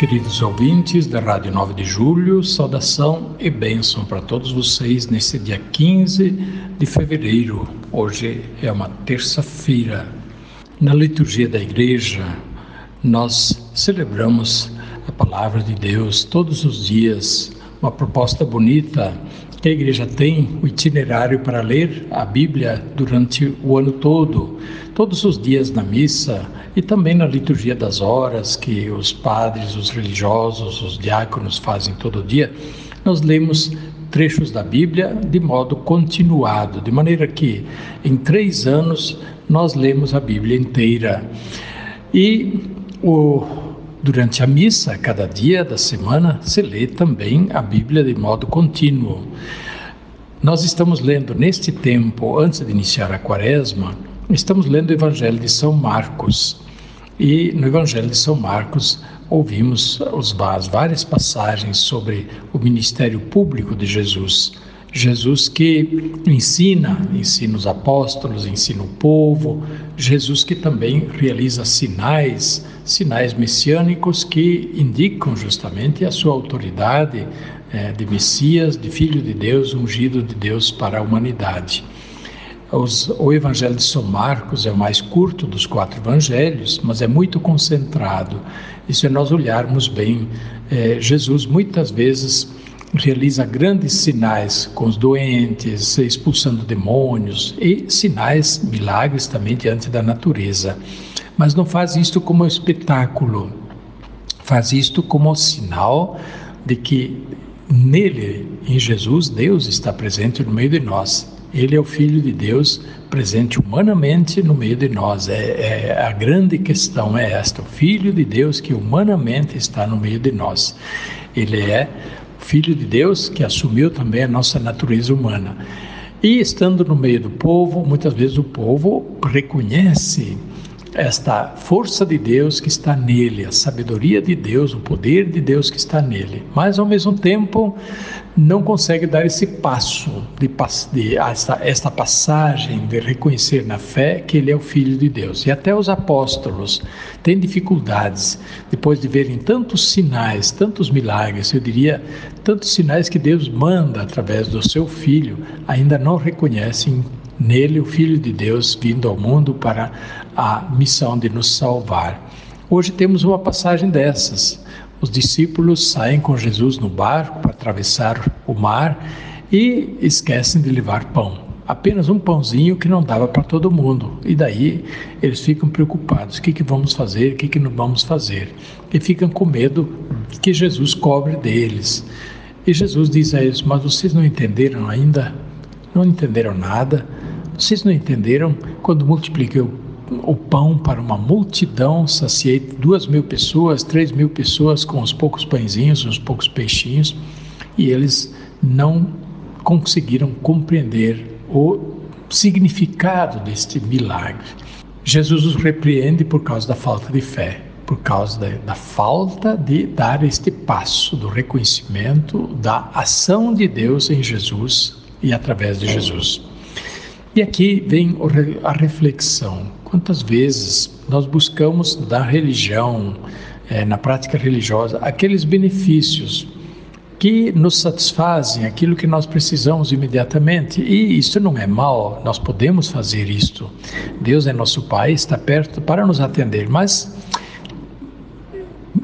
Queridos ouvintes da Rádio 9 de Julho, saudação e bênção para todos vocês nesse dia 15 de fevereiro. Hoje é uma terça-feira. Na liturgia da igreja, nós celebramos a palavra de Deus todos os dias, uma proposta bonita a igreja tem o itinerário para ler a Bíblia durante o ano todo, todos os dias na missa e também na liturgia das horas que os padres, os religiosos, os diáconos fazem todo dia. Nós lemos trechos da Bíblia de modo continuado, de maneira que em três anos nós lemos a Bíblia inteira. E o Durante a missa, cada dia da semana, se lê também a Bíblia de modo contínuo. Nós estamos lendo neste tempo, antes de iniciar a quaresma, estamos lendo o Evangelho de São Marcos. E no Evangelho de São Marcos ouvimos as várias passagens sobre o ministério público de Jesus. Jesus que ensina, ensina os apóstolos, ensina o povo, Jesus que também realiza sinais, sinais messiânicos que indicam justamente a sua autoridade é, de Messias, de Filho de Deus, ungido de Deus para a humanidade. Os, o Evangelho de São Marcos é o mais curto dos quatro evangelhos, mas é muito concentrado. E se nós olharmos bem, é, Jesus muitas vezes realiza grandes sinais com os doentes, expulsando demônios e sinais, milagres também diante da natureza. Mas não faz isto como espetáculo, faz isto como sinal de que nele, em Jesus, Deus está presente no meio de nós. Ele é o Filho de Deus presente humanamente no meio de nós. É, é, a grande questão é esta: o Filho de Deus que humanamente está no meio de nós. Ele é Filho de Deus que assumiu também a nossa natureza humana. E estando no meio do povo, muitas vezes o povo reconhece esta força de Deus que está nele, a sabedoria de Deus, o poder de Deus que está nele, mas ao mesmo tempo não consegue dar esse passo de, de esta, esta passagem de reconhecer na fé que ele é o filho de Deus. E até os apóstolos têm dificuldades depois de verem tantos sinais, tantos milagres, eu diria, tantos sinais que Deus manda através do seu filho, ainda não reconhecem nele o Filho de Deus vindo ao mundo para a missão de nos salvar. Hoje temos uma passagem dessas. Os discípulos saem com Jesus no barco para atravessar o mar e esquecem de levar pão. Apenas um pãozinho que não dava para todo mundo. E daí eles ficam preocupados: o que, que vamos fazer, o que, que não vamos fazer? E ficam com medo que Jesus cobre deles. E Jesus diz a eles: Mas vocês não entenderam ainda? Não entenderam nada? Vocês não entenderam quando multipliquei o, o pão para uma multidão, saciei duas mil pessoas, três mil pessoas com os poucos pãezinhos, os poucos peixinhos, e eles não conseguiram compreender o significado deste milagre. Jesus os repreende por causa da falta de fé, por causa da, da, falta de dar este passo do reconhecimento da ação de Deus em Jesus e através de Jesus. E aqui vem a reflexão. Quantas vezes nós buscamos da religião, é, na prática religiosa, aqueles benefícios que nos satisfazem, aquilo que nós precisamos imediatamente. E isso não é mal, nós podemos fazer isto. Deus é nosso Pai, está perto para nos atender, mas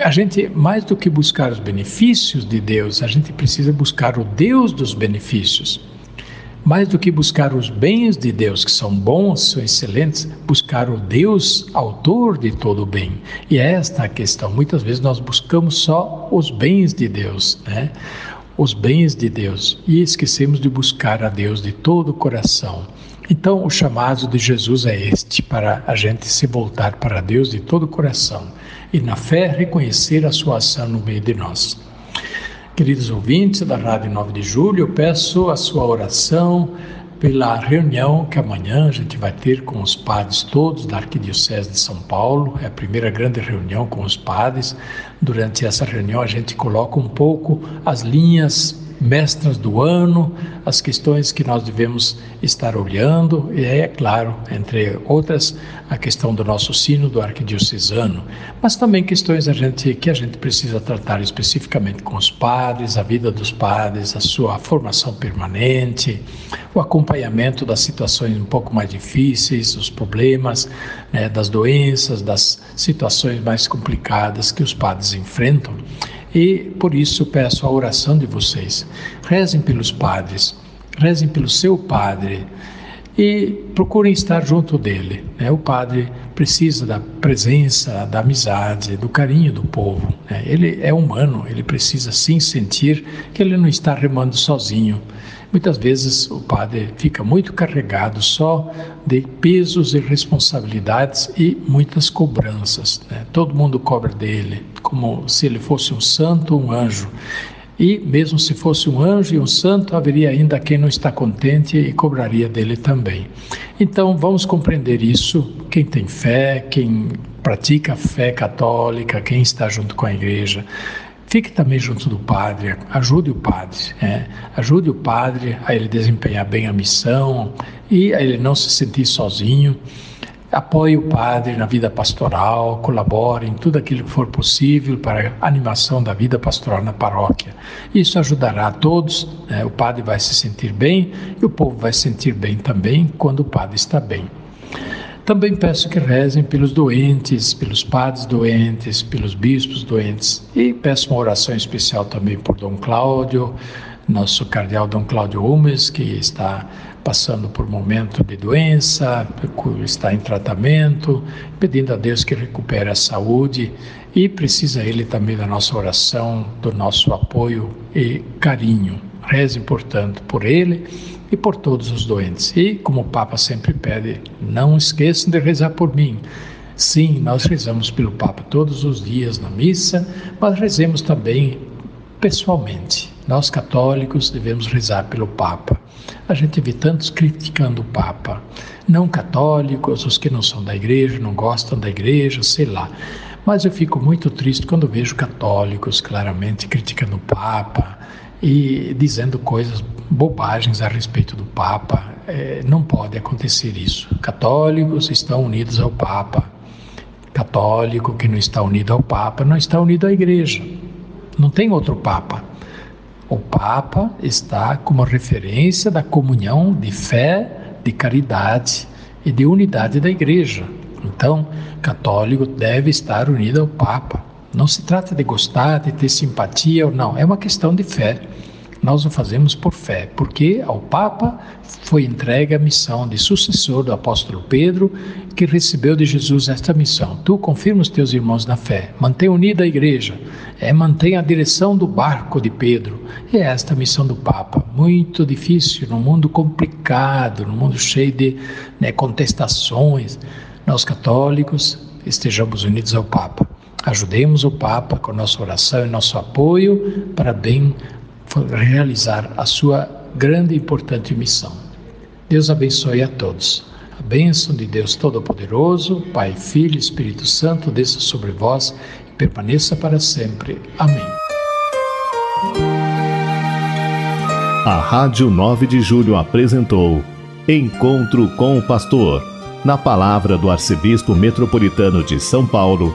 a gente, mais do que buscar os benefícios de Deus, a gente precisa buscar o Deus dos benefícios. Mais do que buscar os bens de Deus, que são bons, são excelentes, buscar o Deus, autor de todo o bem. E é esta a questão. Muitas vezes nós buscamos só os bens de Deus, né? Os bens de Deus e esquecemos de buscar a Deus de todo o coração. Então, o chamado de Jesus é este, para a gente se voltar para Deus de todo o coração e, na fé, reconhecer a sua ação no meio de nós. Queridos ouvintes da Rádio 9 de Julho, eu peço a sua oração pela reunião que amanhã a gente vai ter com os padres todos da Arquidiocese de São Paulo. É a primeira grande reunião com os padres. Durante essa reunião a gente coloca um pouco as linhas mestras do ano, as questões que nós devemos estar olhando, e é claro, entre outras, a questão do nosso sino do arquidiocesano, mas também questões a gente, que a gente precisa tratar especificamente com os padres, a vida dos padres, a sua formação permanente, o acompanhamento das situações um pouco mais difíceis, os problemas, né, das doenças, das situações mais complicadas que os padres enfrentam. E por isso peço a oração de vocês. Rezem pelos padres, rezem pelo seu padre e procurem estar junto dele. Né? O padre precisa da presença, da amizade, do carinho do povo. Né? Ele é humano, ele precisa sim sentir que ele não está remando sozinho. Muitas vezes o padre fica muito carregado só de pesos e responsabilidades e muitas cobranças. Né? Todo mundo cobra dele, como se ele fosse um santo um anjo. E mesmo se fosse um anjo e um santo, haveria ainda quem não está contente e cobraria dele também. Então vamos compreender isso. Quem tem fé, quem pratica a fé católica, quem está junto com a igreja, Fique também junto do padre, ajude o padre, é, ajude o padre a ele desempenhar bem a missão e a ele não se sentir sozinho. Apoie o padre na vida pastoral, colabore em tudo aquilo que for possível para a animação da vida pastoral na paróquia. Isso ajudará a todos, né? o padre vai se sentir bem e o povo vai se sentir bem também quando o padre está bem. Também peço que rezem pelos doentes, pelos padres doentes, pelos bispos doentes. E peço uma oração especial também por Dom Cláudio, nosso cardeal Dom Cláudio Umes, que está passando por momento de doença, está em tratamento, pedindo a Deus que recupere a saúde e precisa ele também da nossa oração, do nosso apoio e carinho. Rezem, portanto, por ele e por todos os doentes. E, como o Papa sempre pede, não esqueçam de rezar por mim. Sim, nós rezamos pelo Papa todos os dias na missa, mas rezemos também pessoalmente. Nós católicos devemos rezar pelo Papa. A gente vê tantos criticando o Papa, não católicos, os que não são da igreja, não gostam da igreja, sei lá. Mas eu fico muito triste quando vejo católicos claramente criticando o Papa e dizendo coisas bobagens a respeito do Papa. É, não pode acontecer isso. Católicos estão unidos ao Papa. Católico que não está unido ao Papa não está unido à Igreja. Não tem outro Papa. O Papa está como referência da comunhão de fé, de caridade e de unidade da Igreja. Então, católico deve estar unido ao Papa. Não se trata de gostar, de ter simpatia ou não, é uma questão de fé. Nós o fazemos por fé, porque ao Papa foi entregue a missão de sucessor do apóstolo Pedro, que recebeu de Jesus esta missão. Tu confirma os teus irmãos na fé, mantém unida a igreja, é, mantém a direção do barco de Pedro. É esta a missão do Papa, muito difícil, num mundo complicado, num mundo cheio de né, contestações. Nós católicos estejamos unidos ao Papa. Ajudemos o Papa com nossa oração e nosso apoio para bem realizar a sua grande e importante missão. Deus abençoe a todos. A bênção de Deus Todo-Poderoso, Pai, Filho e Espírito Santo, desça sobre vós e permaneça para sempre. Amém. A Rádio 9 de Julho apresentou Encontro com o Pastor, na palavra do Arcebispo Metropolitano de São Paulo